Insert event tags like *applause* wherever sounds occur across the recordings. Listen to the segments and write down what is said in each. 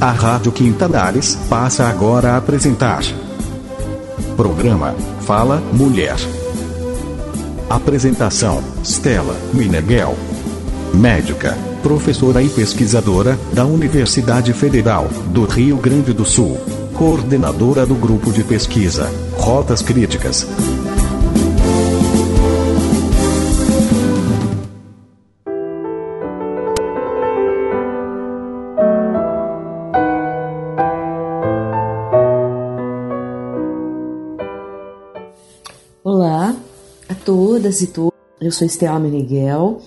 A Rádio Quintanares passa agora a apresentar. Programa Fala Mulher. Apresentação: Stella Mineghel. Médica, professora e pesquisadora da Universidade Federal do Rio Grande do Sul. Coordenadora do grupo de pesquisa Rotas Críticas. E todos. Eu sou Estela Meniguel.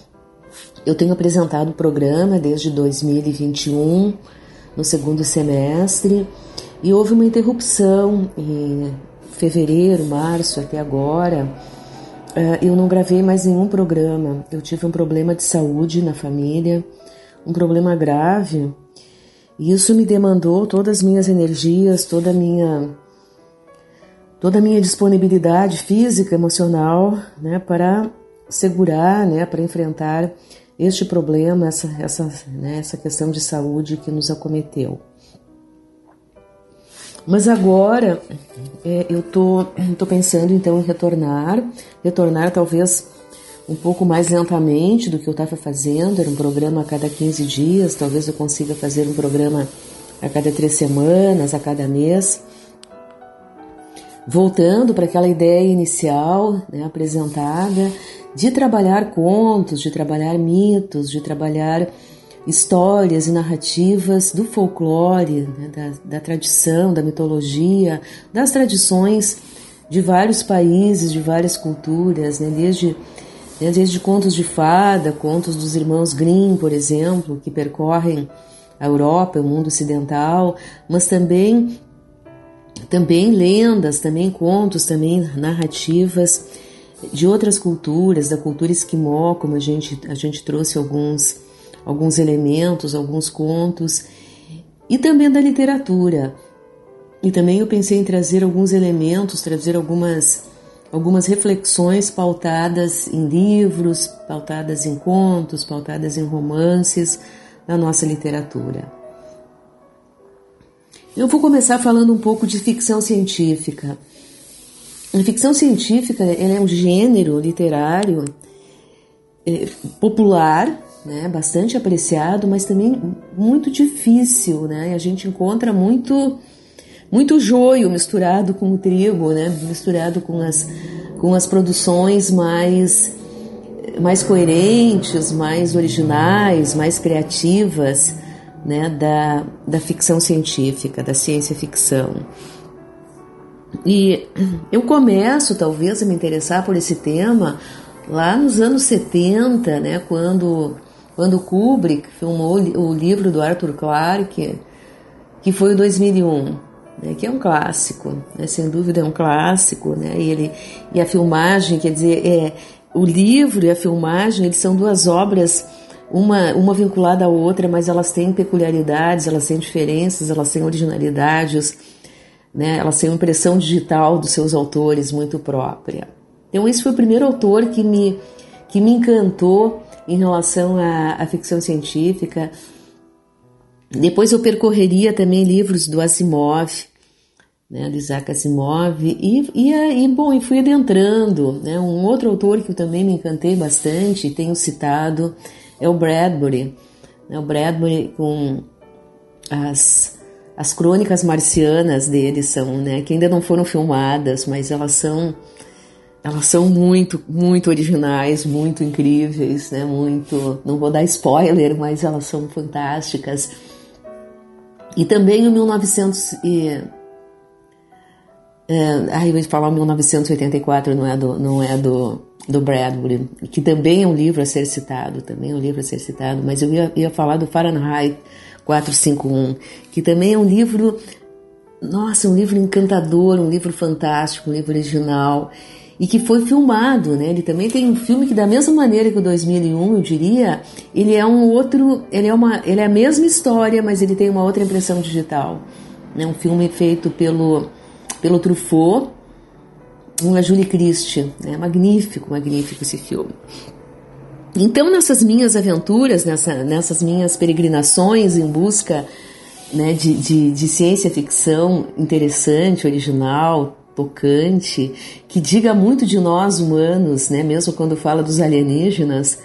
Eu tenho apresentado o programa desde 2021, no segundo semestre, e houve uma interrupção em fevereiro, março até agora. Eh, eu não gravei mais nenhum programa. Eu tive um problema de saúde na família, um problema grave, e isso me demandou todas as minhas energias, toda a minha toda a minha disponibilidade física, emocional, né, para segurar, né, para enfrentar este problema, essa, essa, né, essa questão de saúde que nos acometeu. Mas agora é, eu tô, tô pensando então em retornar, retornar talvez um pouco mais lentamente do que eu estava fazendo, era um programa a cada 15 dias, talvez eu consiga fazer um programa a cada três semanas, a cada mês voltando para aquela ideia inicial né, apresentada de trabalhar contos, de trabalhar mitos, de trabalhar histórias e narrativas do folclore, né, da, da tradição, da mitologia, das tradições de vários países, de várias culturas, né, desde, né, desde contos de fada, contos dos irmãos Grimm, por exemplo, que percorrem a Europa, o mundo ocidental, mas também também lendas, também contos, também narrativas de outras culturas, da cultura esquimó, como a gente, a gente trouxe alguns, alguns elementos, alguns contos, e também da literatura. E também eu pensei em trazer alguns elementos, trazer algumas, algumas reflexões pautadas em livros, pautadas em contos, pautadas em romances da nossa literatura. Eu vou começar falando um pouco de ficção científica. A ficção científica é um gênero literário é, popular, né, bastante apreciado, mas também muito difícil. Né? A gente encontra muito, muito joio misturado com o trigo, né, misturado com as, com as produções mais, mais coerentes, mais originais, mais criativas né, da, da ficção científica, da ciência ficção. E eu começo, talvez, a me interessar por esse tema lá nos anos 70, né, quando, quando Kubrick filmou o livro do Arthur Clarke, que foi o 2001, né, que é um clássico, né, sem dúvida é um clássico, né, e, ele, e a filmagem, quer dizer, é, o livro e a filmagem, eles são duas obras uma, uma vinculada à outra, mas elas têm peculiaridades, elas têm diferenças, elas têm originalidades, né? elas têm uma impressão digital dos seus autores muito própria. Então, esse foi o primeiro autor que me, que me encantou em relação à, à ficção científica. Depois eu percorreria também livros do Asimov, né, do Isaac Asimov, e, e, e, bom, e fui adentrando. Né, um outro autor que eu também me encantei bastante, tenho citado, é o Bradbury. Né? O Bradbury com as, as crônicas marcianas dele são, né, que ainda não foram filmadas, mas elas são elas são muito, muito originais, muito incríveis, né? Muito, não vou dar spoiler, mas elas são fantásticas. E também o 1900 e é, aí eu ia falar 1984, não é do, não é do do Bradbury, que também é um livro a ser citado, também é um livro a ser citado, mas eu ia, ia falar do Fahrenheit 451, que também é um livro, nossa, um livro encantador, um livro fantástico, um livro original, e que foi filmado, né? Ele também tem um filme que da mesma maneira que o 2001, eu diria, ele é um outro, ele é uma, ele é a mesma história, mas ele tem uma outra impressão digital, né? Um filme feito pelo pelo Truffaut, uma Julie Christie, né? magnífico, magnífico esse filme. Então, nessas minhas aventuras, nessa, nessas minhas peregrinações em busca né, de, de, de ciência ficção interessante, original, tocante, que diga muito de nós humanos, né, mesmo quando fala dos alienígenas,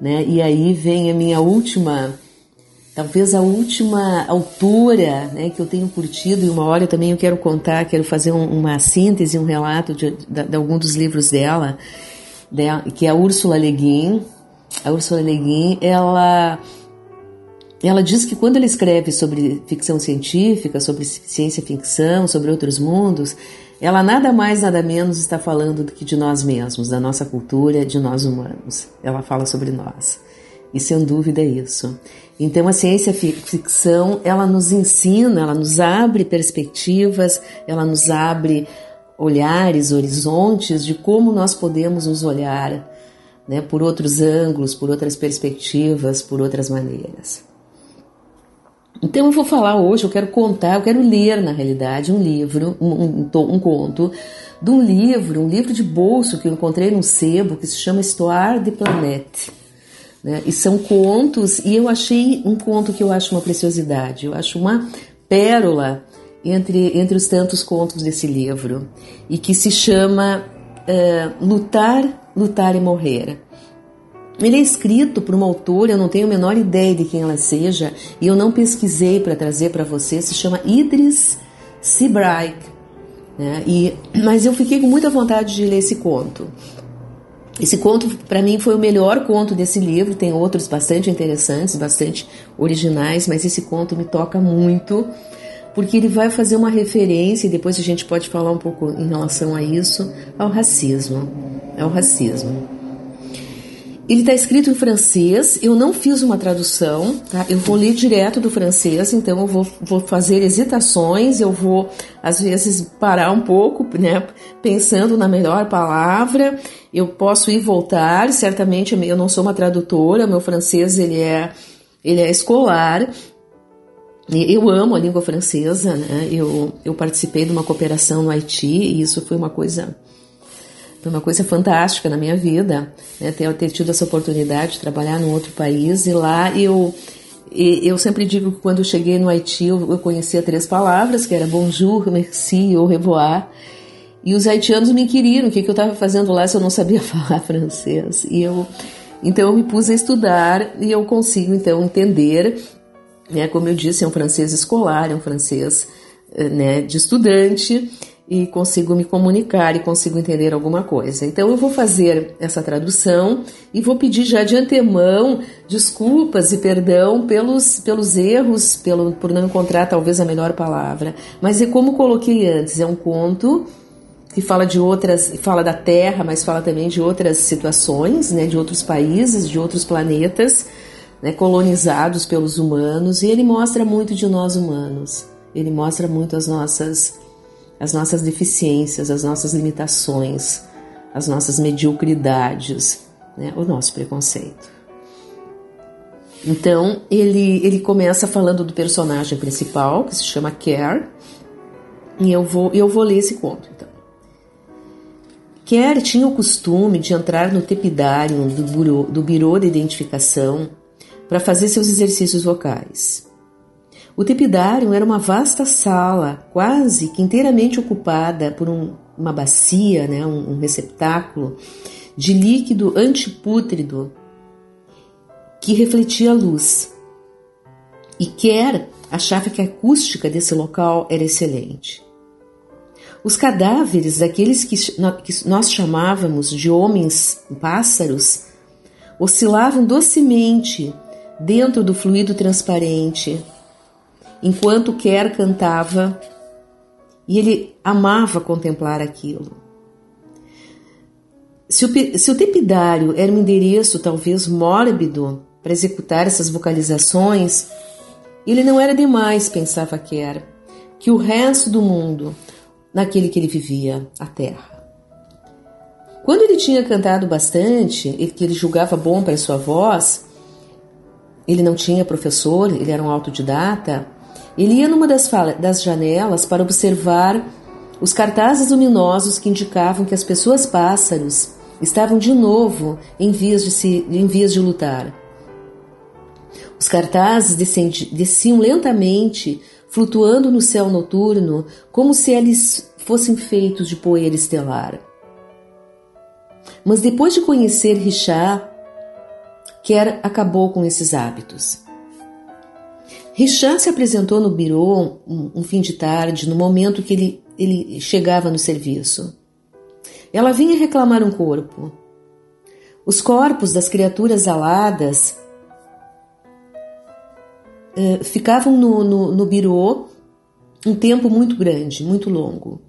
né, e aí vem a minha última, talvez a última autora, né, que eu tenho curtido, e uma hora também eu quero contar, quero fazer um, uma síntese, um relato de, de, de algum dos livros dela, dela, que é a Úrsula Le Guin. A Úrsula Le Guin, ela ela diz que quando ela escreve sobre ficção científica, sobre ciência ficção, sobre outros mundos, ela nada mais, nada menos está falando do que de nós mesmos, da nossa cultura, de nós humanos. Ela fala sobre nós. E sem dúvida é isso. Então a ciência ficção, ela nos ensina, ela nos abre perspectivas, ela nos abre olhares, horizontes de como nós podemos nos olhar, né, por outros ângulos, por outras perspectivas, por outras maneiras. Então eu vou falar hoje, eu quero contar, eu quero ler na realidade um livro, um, um, um conto de um livro, um livro de bolso que eu encontrei num sebo que se chama Histoire de Planète. Né? E são contos, e eu achei um conto que eu acho uma preciosidade, eu acho uma pérola entre, entre os tantos contos desse livro, e que se chama uh, Lutar, Lutar e Morrer. Ele é escrito por uma autora, eu não tenho a menor ideia de quem ela seja, e eu não pesquisei para trazer para você, se chama Idris Sebright. Né? E, mas eu fiquei com muita vontade de ler esse conto. Esse conto, para mim, foi o melhor conto desse livro. Tem outros bastante interessantes, bastante originais, mas esse conto me toca muito, porque ele vai fazer uma referência, e depois a gente pode falar um pouco em relação a isso, ao racismo. Ao racismo. Ele está escrito em francês, eu não fiz uma tradução, tá? Eu vou ler direto do francês, então eu vou, vou fazer hesitações, eu vou às vezes parar um pouco, né? Pensando na melhor palavra. Eu posso ir voltar, certamente eu não sou uma tradutora, meu francês ele é, ele é escolar, eu amo a língua francesa, né? Eu, eu participei de uma cooperação no Haiti e isso foi uma coisa foi uma coisa fantástica na minha vida, né, ter, ter tido essa oportunidade de trabalhar num outro país e lá eu eu sempre digo que quando eu cheguei no Haiti eu, conhecia três palavras, que era bonjour, merci, au revoir. E os haitianos me queriam, o que, que eu estava fazendo lá se eu não sabia *laughs* falar francês. E eu, então eu me pus a estudar e eu consigo então entender, né, como eu disse, é um francês escolar, é um francês eh, né, de estudante, e consigo me comunicar e consigo entender alguma coisa. Então eu vou fazer essa tradução e vou pedir já de antemão desculpas e perdão pelos, pelos erros, pelo, por não encontrar talvez a melhor palavra. Mas é como coloquei antes, é um conto que fala de outras, fala da Terra, mas fala também de outras situações, né, de outros países, de outros planetas, né, colonizados pelos humanos, e ele mostra muito de nós humanos. Ele mostra muito as nossas as nossas deficiências, as nossas limitações, as nossas mediocridades, né? o nosso preconceito. Então ele, ele começa falando do personagem principal, que se chama Care, e eu vou, eu vou ler esse conto então. Tinha o costume de entrar no tepidário do, do Birô de Identificação para fazer seus exercícios vocais. O tepidário era uma vasta sala, quase que inteiramente ocupada por um, uma bacia, né, um, um receptáculo de líquido antipútrido que refletia a luz. E Kerr achava que a acústica desse local era excelente. Os cadáveres daqueles que nós chamávamos de homens pássaros oscilavam docemente dentro do fluido transparente enquanto Kerr cantava e ele amava contemplar aquilo. Se o, se o tepidário era um endereço talvez mórbido para executar essas vocalizações, ele não era demais, pensava Kerr, que o resto do mundo, naquele que ele vivia, a terra. Quando ele tinha cantado bastante, que ele julgava bom para sua voz, ele não tinha professor, ele era um autodidata, ele ia numa das, das janelas para observar os cartazes luminosos que indicavam que as pessoas pássaros estavam de novo em vias de, se, em vias de lutar. Os cartazes desciam lentamente, flutuando no céu noturno, como se eles fossem feitos de poeira estelar. Mas depois de conhecer Richard, Kerr acabou com esses hábitos. Richard se apresentou no birô um, um, fim de tarde, no momento que ele, ele chegava no serviço. Ela vinha reclamar um corpo. Os corpos das criaturas aladas uh, ficavam no, no, no birô um tempo muito grande, muito longo.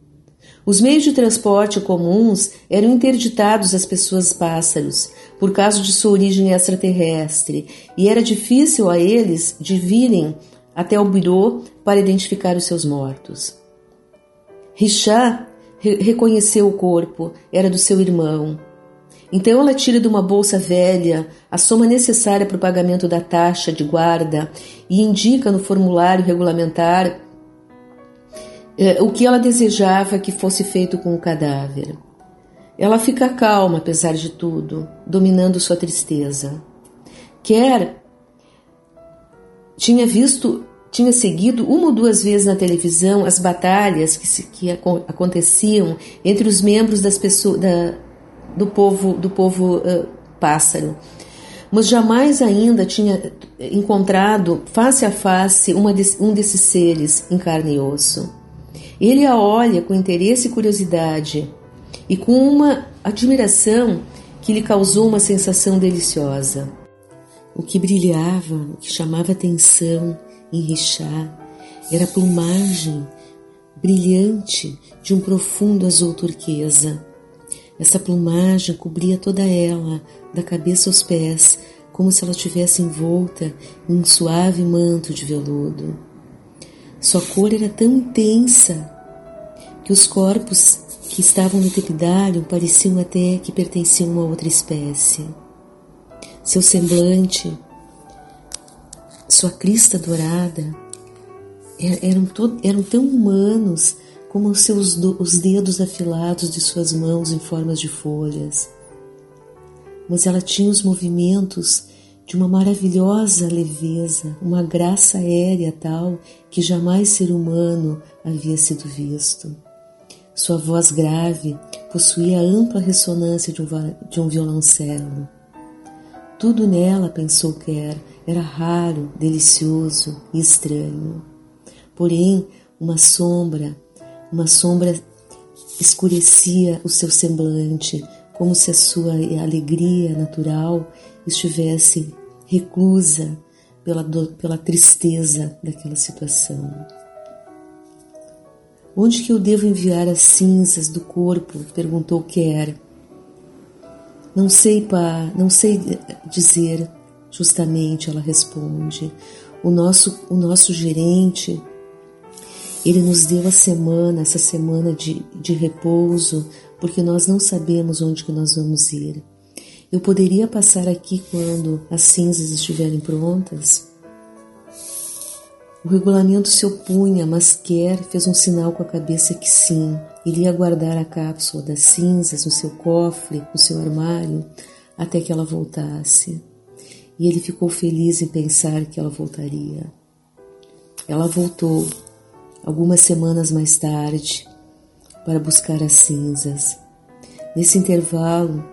Os meios de transporte comuns eram interditados às pessoas pássaros por causa de sua origem extraterrestre e era difícil a eles de virem até o birô para identificar os seus mortos. Richard re reconheceu o corpo, era do seu irmão. Então ela tira de uma bolsa velha a soma necessária para o pagamento da taxa de guarda e indica no formulário regulamentar é, o que ela desejava que fosse feito com o cadáver. Ela fica calma, apesar de tudo, dominando sua tristeza. Quer tinha visto, tinha seguido uma ou duas vezes na televisão as batalhas que, se, que aconteciam entre os membros das pessoas, da, do povo, do povo uh, pássaro, mas jamais ainda tinha encontrado face a face de, um desses seres em carne e osso. Ele a olha com interesse e curiosidade e com uma admiração que lhe causou uma sensação deliciosa. O que brilhava, o que chamava atenção em Richard era a plumagem brilhante de um profundo azul turquesa. Essa plumagem cobria toda ela, da cabeça aos pés, como se ela tivesse envolta em um suave manto de veludo. Sua cor era tão intensa que os corpos que estavam no tepidário pareciam até que pertenciam a uma outra espécie. Seu semblante, sua crista dourada, eram, eram tão humanos como os, seus os dedos afilados de suas mãos em formas de folhas. Mas ela tinha os movimentos de uma maravilhosa leveza, uma graça aérea tal que jamais ser humano havia sido visto. Sua voz grave possuía a ampla ressonância de um, de um violoncelo. Tudo nela, pensou Kerr, era raro, delicioso e estranho. Porém, uma sombra, uma sombra escurecia o seu semblante, como se a sua alegria natural estivesse reclusa pela, pela tristeza daquela situação. Onde que eu devo enviar as cinzas do corpo? perguntou Kerr. Não sei, pá, não sei dizer, justamente, ela responde. O nosso, o nosso gerente, ele nos deu a semana, essa semana de, de repouso, porque nós não sabemos onde que nós vamos ir. Eu poderia passar aqui quando as cinzas estiverem prontas? O regulamento se opunha, mas Kerr fez um sinal com a cabeça que sim, ele ia guardar a cápsula das cinzas no seu cofre, no seu armário, até que ela voltasse. E ele ficou feliz em pensar que ela voltaria. Ela voltou, algumas semanas mais tarde, para buscar as cinzas. Nesse intervalo,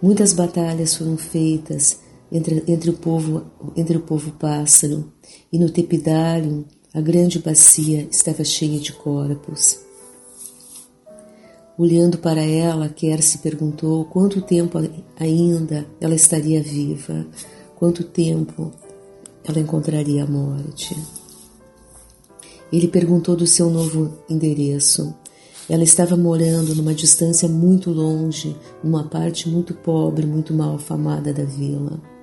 muitas batalhas foram feitas entre, entre, o, povo, entre o povo pássaro, e no tepidário a grande bacia estava cheia de corpos. Olhando para ela, Kerr se perguntou quanto tempo ainda ela estaria viva, quanto tempo ela encontraria a morte. Ele perguntou do seu novo endereço. Ela estava morando numa distância muito longe, numa parte muito pobre, muito mal afamada da vila.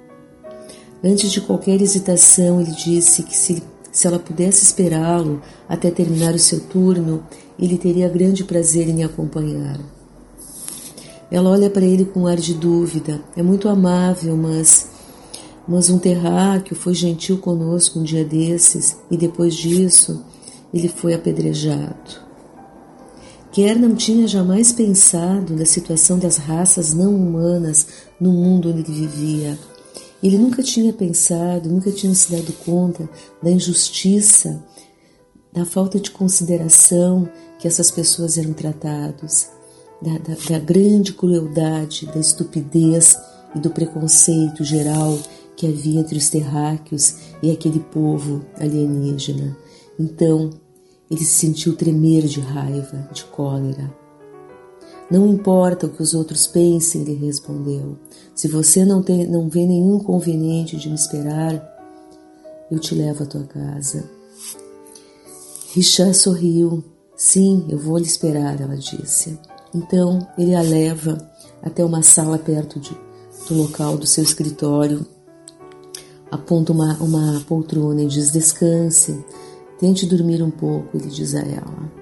Antes de qualquer hesitação, ele disse que se, se ela pudesse esperá-lo até terminar o seu turno, ele teria grande prazer em acompanhar. Ela olha para ele com um ar de dúvida. É muito amável, mas mas um terráqueo foi gentil conosco um dia desses e depois disso ele foi apedrejado. Kerr não tinha jamais pensado na situação das raças não humanas no mundo onde ele vivia Ele nunca tinha pensado, nunca tinha se dado conta da injustiça, da falta de consideração que essas pessoas eram tratadas, da, da, da grande crueldade, da estupidez e do preconceito geral que havia entre os terráqueos e aquele povo alienígena. Então, ele se sentiu tremer de raiva, de cólera. Não importa o que os outros pensem, ele respondeu. Se você não, tem, não vê nenhum conveniente de me esperar, eu te levo à tua casa. Richard sorriu. Sim, eu vou lhe esperar, ela disse. Então ele a leva até uma sala perto de, do local do seu escritório, aponta uma, uma poltrona e diz: Descanse, tente dormir um pouco, ele diz a ela.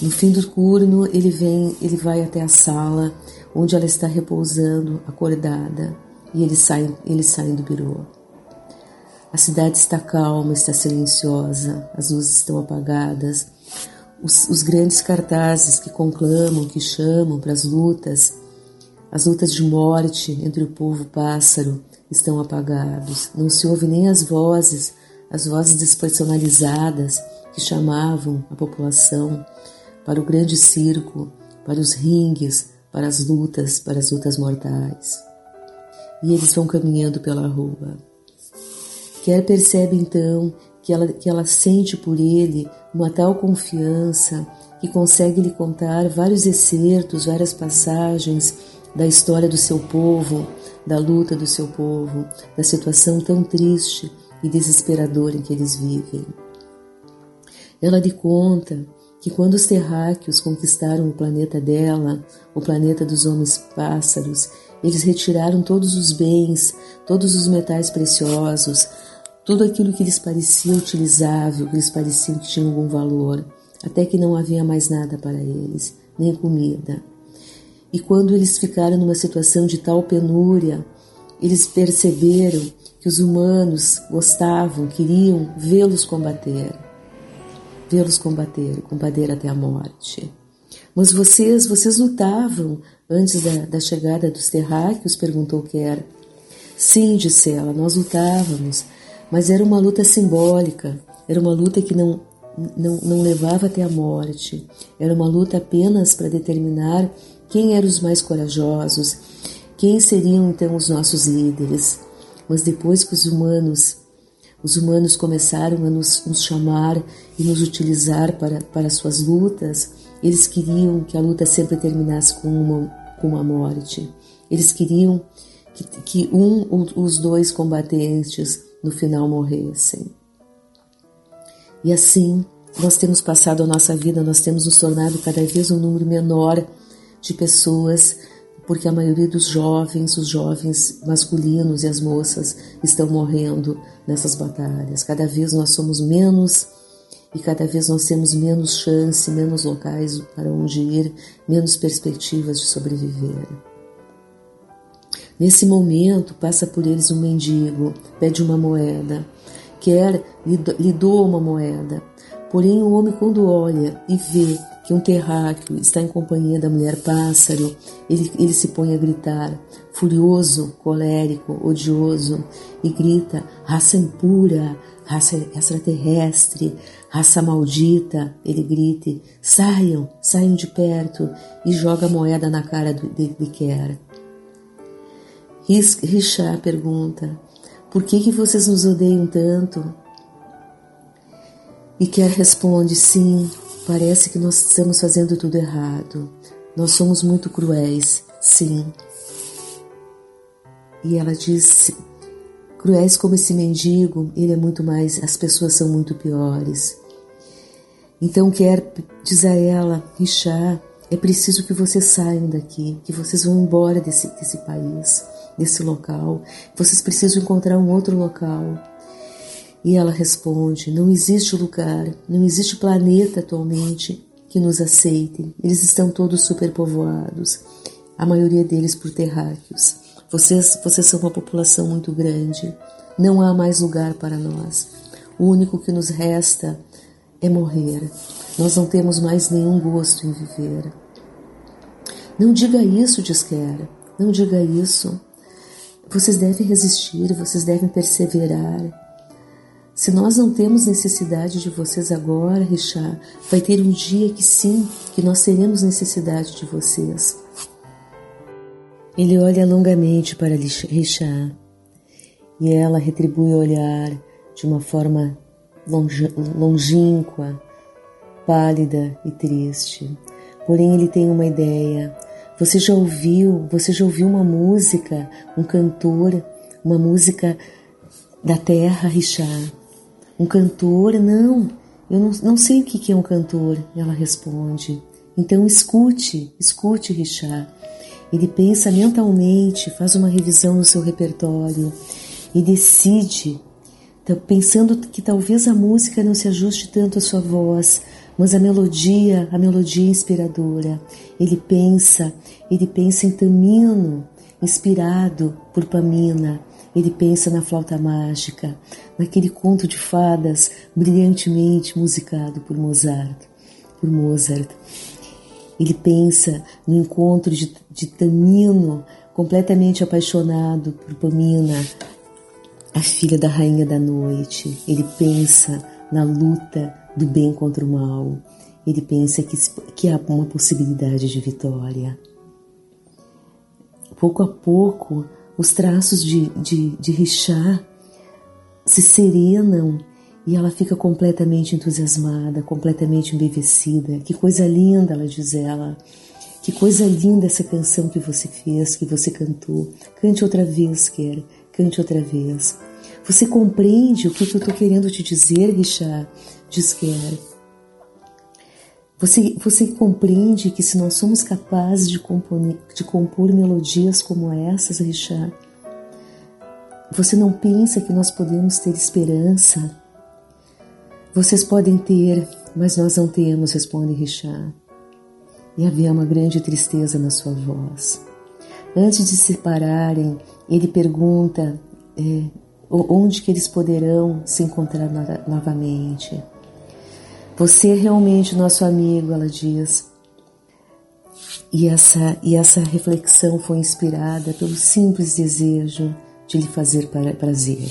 No fim do turno, ele vem, ele vai até a sala onde ela está repousando, acordada, e eles saem, eles saem do birô. A cidade está calma, está silenciosa, as luzes estão apagadas. Os, os grandes cartazes que conclamam, que chamam para as lutas, as lutas de morte entre o povo pássaro estão apagados. Não se ouve nem as vozes, as vozes despersonalizadas que chamavam a população para o grande circo, para os ringues, para as lutas, para as lutas mortais. E eles vão caminhando pela rua. Quer percebe então que ela, que ela sente por ele uma tal confiança que consegue lhe contar vários excertos, várias passagens da história do seu povo, da luta do seu povo, da situação tão triste e desesperadora em que eles vivem. Ela lhe conta que quando os terráqueos conquistaram o planeta dela, o planeta dos homens pássaros, eles retiraram todos os bens, todos os metais preciosos, tudo aquilo que lhes parecia utilizável, que lhes parecia que tinha algum valor, até que não havia mais nada para eles, nem comida. E quando eles ficaram numa situação de tal penúria, eles perceberam que os humanos gostavam, queriam vê-los combater vê-los combater, combater até a morte. Mas vocês, vocês lutavam antes da, da chegada dos terráqueos? perguntou Ker. Sim, disse ela, nós lutávamos, mas era uma luta simbólica, era uma luta que não, não, não levava até a morte, era uma luta apenas para determinar quem eram os mais corajosos, quem seriam então os nossos líderes. Mas depois que os humanos os humanos começaram a nos, nos chamar e nos utilizar para, para suas lutas. Eles queriam que a luta sempre terminasse com uma, com uma morte. Eles queriam que, que um os dois combatentes no final morressem. E assim, nós temos passado a nossa vida, nós temos nos tornado cada vez um número menor de pessoas porque a maioria dos jovens, os jovens masculinos e as moças estão morrendo nessas batalhas. Cada vez nós somos menos e cada vez nós temos menos chance, menos locais para onde ir, menos perspectivas de sobreviver. Nesse momento, passa por eles um mendigo, pede uma moeda, quer, lhe doa uma moeda. Porém, o homem, quando olha e vê que um terráqueo está em companhia da mulher pássaro, ele, ele se põe a gritar, furioso, colérico, odioso, e grita: raça impura, raça extraterrestre, raça maldita. Ele grita: saiam, saiam de perto, e joga a moeda na cara de, de, de Ker. Richard pergunta: por que, que vocês nos odeiam tanto? E Ker responde: sim, Parece que nós estamos fazendo tudo errado. Nós somos muito cruéis, sim. E ela disse: cruéis como esse mendigo, ele é muito mais, as pessoas são muito piores. Então quer diz a ela, Richard, é preciso que vocês saiam daqui, que vocês vão embora desse, desse país, desse local. Vocês precisam encontrar um outro local. E ela responde: Não existe lugar, não existe planeta atualmente que nos aceitem. Eles estão todos superpovoados, a maioria deles por terráqueos. Vocês, vocês são uma população muito grande. Não há mais lugar para nós. O único que nos resta é morrer. Nós não temos mais nenhum gosto em viver. Não diga isso, diz Kera. Não diga isso. Vocês devem resistir, vocês devem perseverar. Se nós não temos necessidade de vocês agora, Richard, vai ter um dia que sim, que nós teremos necessidade de vocês. Ele olha longamente para Richard e ela retribui o olhar de uma forma longínqua, pálida e triste. Porém, ele tem uma ideia. Você já ouviu, você já ouviu uma música, um cantor, uma música da terra, Richard? Um cantor? Não, eu não, não sei o que é um cantor, ela responde. Então escute, escute, Richard. Ele pensa mentalmente, faz uma revisão no seu repertório e decide, pensando que talvez a música não se ajuste tanto à sua voz, mas a melodia, a melodia inspiradora. Ele pensa, ele pensa em Tamino, inspirado por Pamina. Ele pensa na flauta mágica, naquele conto de fadas brilhantemente musicado por Mozart. Por Mozart. Ele pensa no encontro de, de Tamino, completamente apaixonado por Pamina, a filha da rainha da noite. Ele pensa na luta do bem contra o mal. Ele pensa que, que há uma possibilidade de vitória. Pouco a pouco, os traços de, de, de Richard se serenam e ela fica completamente entusiasmada, completamente embevecida. Que coisa linda, ela diz ela. Que coisa linda essa canção que você fez, que você cantou. Cante outra vez, quer. Cante outra vez. Você compreende o que, eu estou querendo te dizer, Richard? Diz Quer. Você, você compreende que se nós somos capazes de compor, de compor melodias como essas, Richard, você não pensa que nós podemos ter esperança? Vocês podem ter, mas nós não temos, responde Richard. E havia uma grande tristeza na sua voz. Antes de se separarem, ele pergunta é, onde que eles poderão se encontrar novamente. Você é realmente nosso amigo, ela diz. E essa, e essa reflexão foi inspirada pelo simples desejo de lhe fazer prazer.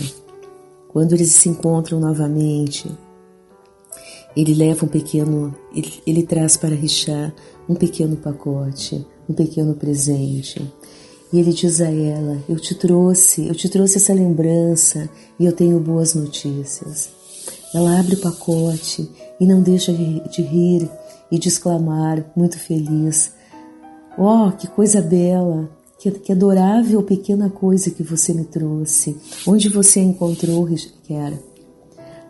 Quando eles se encontram novamente, ele leva um pequeno, ele, ele traz para Richard um pequeno pacote, um pequeno presente. E ele diz a ela: Eu te trouxe, eu te trouxe essa lembrança e eu tenho boas notícias. Ela abre o pacote e não deixa de rir e de exclamar, muito feliz: Oh, que coisa bela! Que, que adorável pequena coisa que você me trouxe. Onde você encontrou, Quer?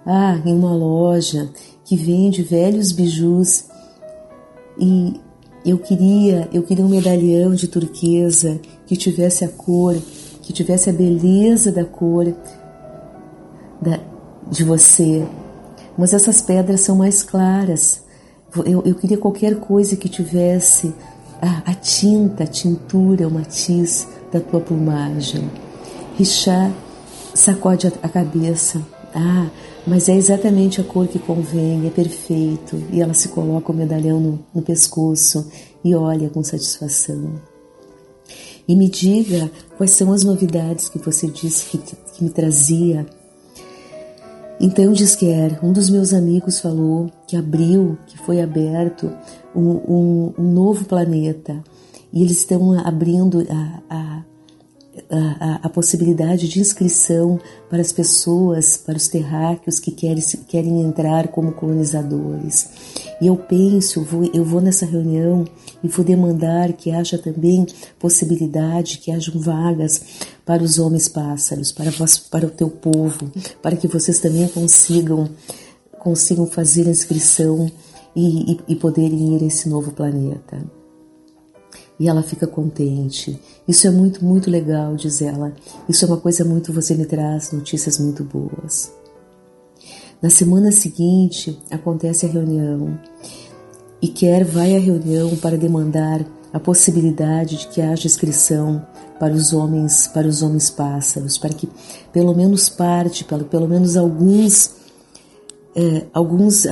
Ah, em uma loja que vende velhos bijus e eu queria, eu queria um medalhão de turquesa que tivesse a cor, que tivesse a beleza da cor da, de você. Mas essas pedras são mais claras. Eu, eu queria qualquer coisa que tivesse a, a tinta, a tintura, o matiz da tua plumagem. Richard sacode a, a cabeça. Ah, mas é exatamente a cor que convém, é perfeito. E ela se coloca o medalhão no, no pescoço e olha com satisfação. E me diga quais são as novidades que você disse que, que me trazia. Então diz que era, um dos meus amigos falou que abriu, que foi aberto um, um, um novo planeta. E eles estão abrindo a, a a, a, possibilidade de inscrição para as pessoas, para os terráqueos que querem, querem entrar como colonizadores. E eu penso, vou, eu vou nessa reunião e vou demandar que haja também possibilidade, que hajam vagas para os homens pássaros, para, vós, para o teu povo, para que vocês também consigam, consigam fazer a inscrição e, e, e poderem ir a esse novo planeta e ela fica contente. Isso é muito, muito legal, diz ela. Isso é uma coisa muito. Você me traz notícias muito boas. Na semana seguinte acontece a reunião e Quer vai à reunião para demandar a possibilidade de que haja inscrição para os homens, para os homens pássaros, para que pelo menos parte, pelo, pelo menos alguns é, alguns,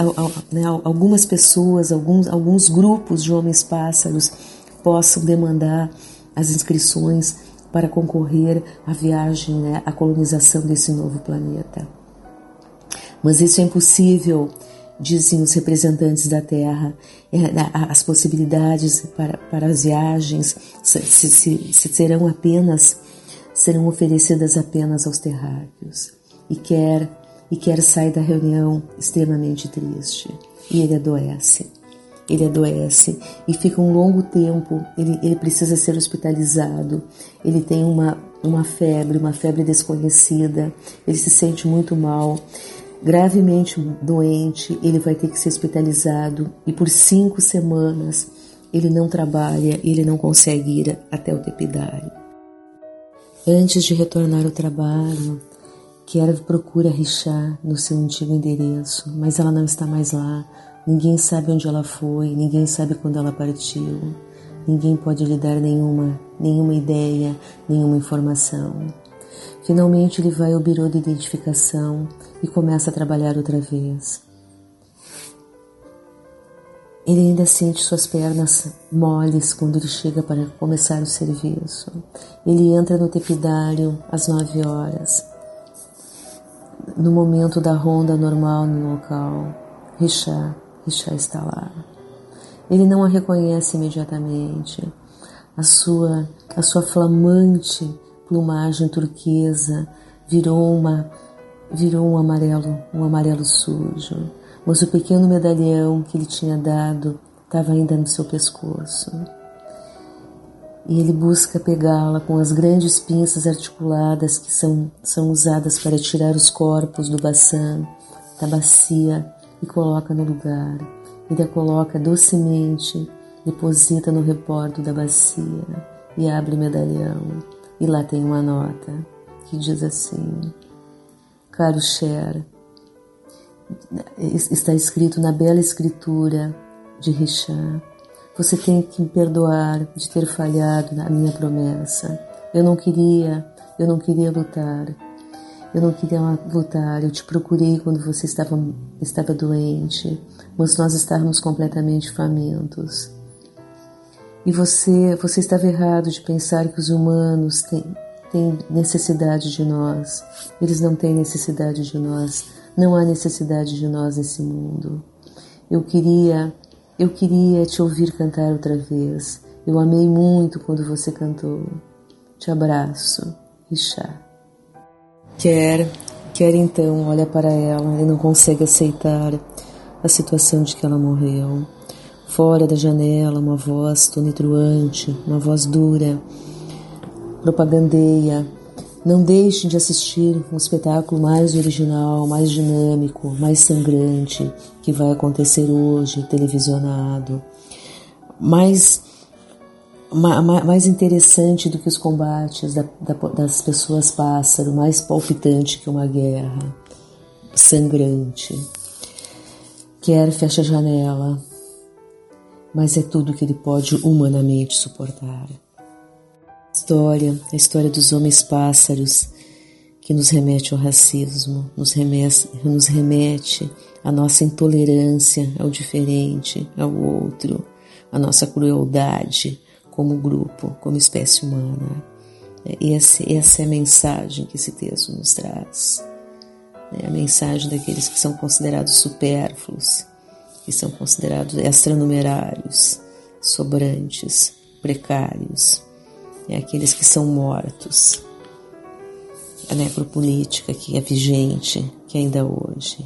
né, algumas pessoas, alguns, alguns grupos de homens pássaros possam demandar as inscrições para concorrer à viagem, né, à colonização desse novo planeta. Mas isso é impossível, dizem os representantes da Terra. É, as possibilidades para, para as viagens se, se, se serão apenas serão oferecidas apenas aos terráqueos. E quer e quer sair da reunião extremamente triste. E ele adoece. Ele adoece e fica um longo tempo. Ele, ele precisa ser hospitalizado. Ele tem uma, uma febre, uma febre desconhecida. Ele se sente muito mal gravemente doente, ele vai ter que ser hospitalizado e por cinco semanas ele não trabalha, ele não consegue ir até o tepidário. Antes de retornar ao trabalho, Kiara procura Richard no seu antigo endereço, mas ela não está mais lá. Ninguém sabe onde ela foi, ninguém sabe quando ela partiu. Ninguém pode lhe dar nenhuma, nenhuma ideia, nenhuma informação. Finalmente ele vai ao birô de identificação e começa a trabalhar outra vez. Ele ainda sente suas pernas moles quando ele chega para começar o serviço. Ele entra no tepidário às nove horas. No momento da ronda normal no local, Richard, Richard está lá. Ele não a reconhece imediatamente. A sua, a sua flamante plumagem turquesa virou uma virou um amarelo, um amarelo sujo. Mas o pequeno medalhão que ele tinha dado estava ainda no seu pescoço. E ele busca pegá-la com as grandes pinças articuladas que são, são usadas para tirar os corpos do baçã, da bacia, e coloca no lugar. Ele a coloca docemente, deposita no rebordo da bacia e abre o medalhão. E lá tem uma nota que diz assim: Caro Cher, está escrito na bela escritura de Richard. Você tem que me perdoar de ter falhado na minha promessa. Eu não queria, eu não queria lutar. Eu não queria lutar. Eu te procurei quando você estava, estava doente, mas nós estávamos completamente famintos. E você, você estava errado de pensar que os humanos têm, têm necessidade de nós. Eles não têm necessidade de nós. Não há necessidade de nós nesse mundo. Eu queria, eu queria te ouvir cantar outra vez. Eu amei muito quando você cantou. Te abraço, Richard. Quer, quer então, olha para ela e não consegue aceitar a situação de que ela morreu. Fora da janela, uma voz tonitruante, uma voz dura, propagandeia. Não deixe de assistir um espetáculo mais original, mais dinâmico, mais sangrante que vai acontecer hoje, televisionado. Mais, mais interessante do que os combates das pessoas pássaro, mais palpitante que uma guerra, sangrante. Quer fecha a janela, mas é tudo que ele pode humanamente suportar. História, a história dos homens pássaros que nos remete ao racismo, nos remete, nos remete à nossa intolerância ao diferente, ao outro, à nossa crueldade como grupo, como espécie humana. Essa, essa é a mensagem que esse texto nos traz. É a mensagem daqueles que são considerados supérfluos, que são considerados extranumerários, sobrantes, precários, é aqueles que são mortos. A necropolítica que é vigente, que ainda hoje,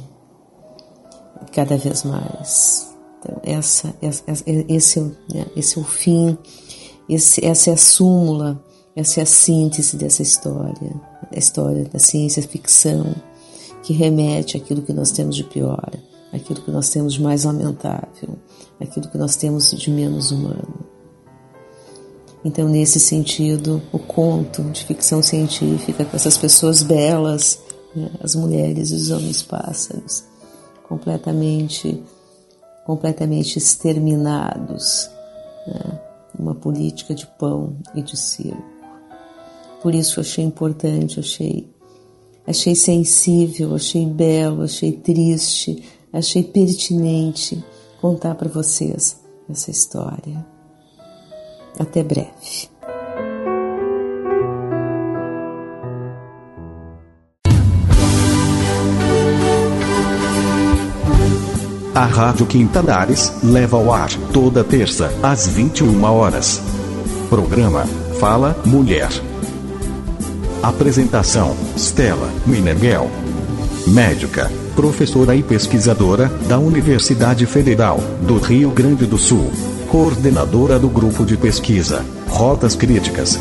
cada vez mais. Então, essa, essa, esse, né, esse é o fim, esse, essa é a súmula, essa é a síntese dessa história, a história da ciência ficção, que remete àquilo que nós temos de pior aquilo que nós temos de mais lamentável, aquilo que nós temos de menos humano. Então, nesse sentido, o conto de ficção científica com essas pessoas belas, né, as mulheres e os homens pássaros, completamente, completamente exterminados, uma política de pão e de circo. Por isso, achei importante, achei, achei sensível, achei belo, achei triste, achei pertinente contar para vocês essa história. Até breve. A Rádio Quintanares leva ao ar toda terça às 21 horas. Programa Fala Mulher. Apresentação: Stella Minergel. Médica, professora e pesquisadora da Universidade Federal do Rio Grande do Sul. Coordenadora do grupo de pesquisa Rotas Críticas.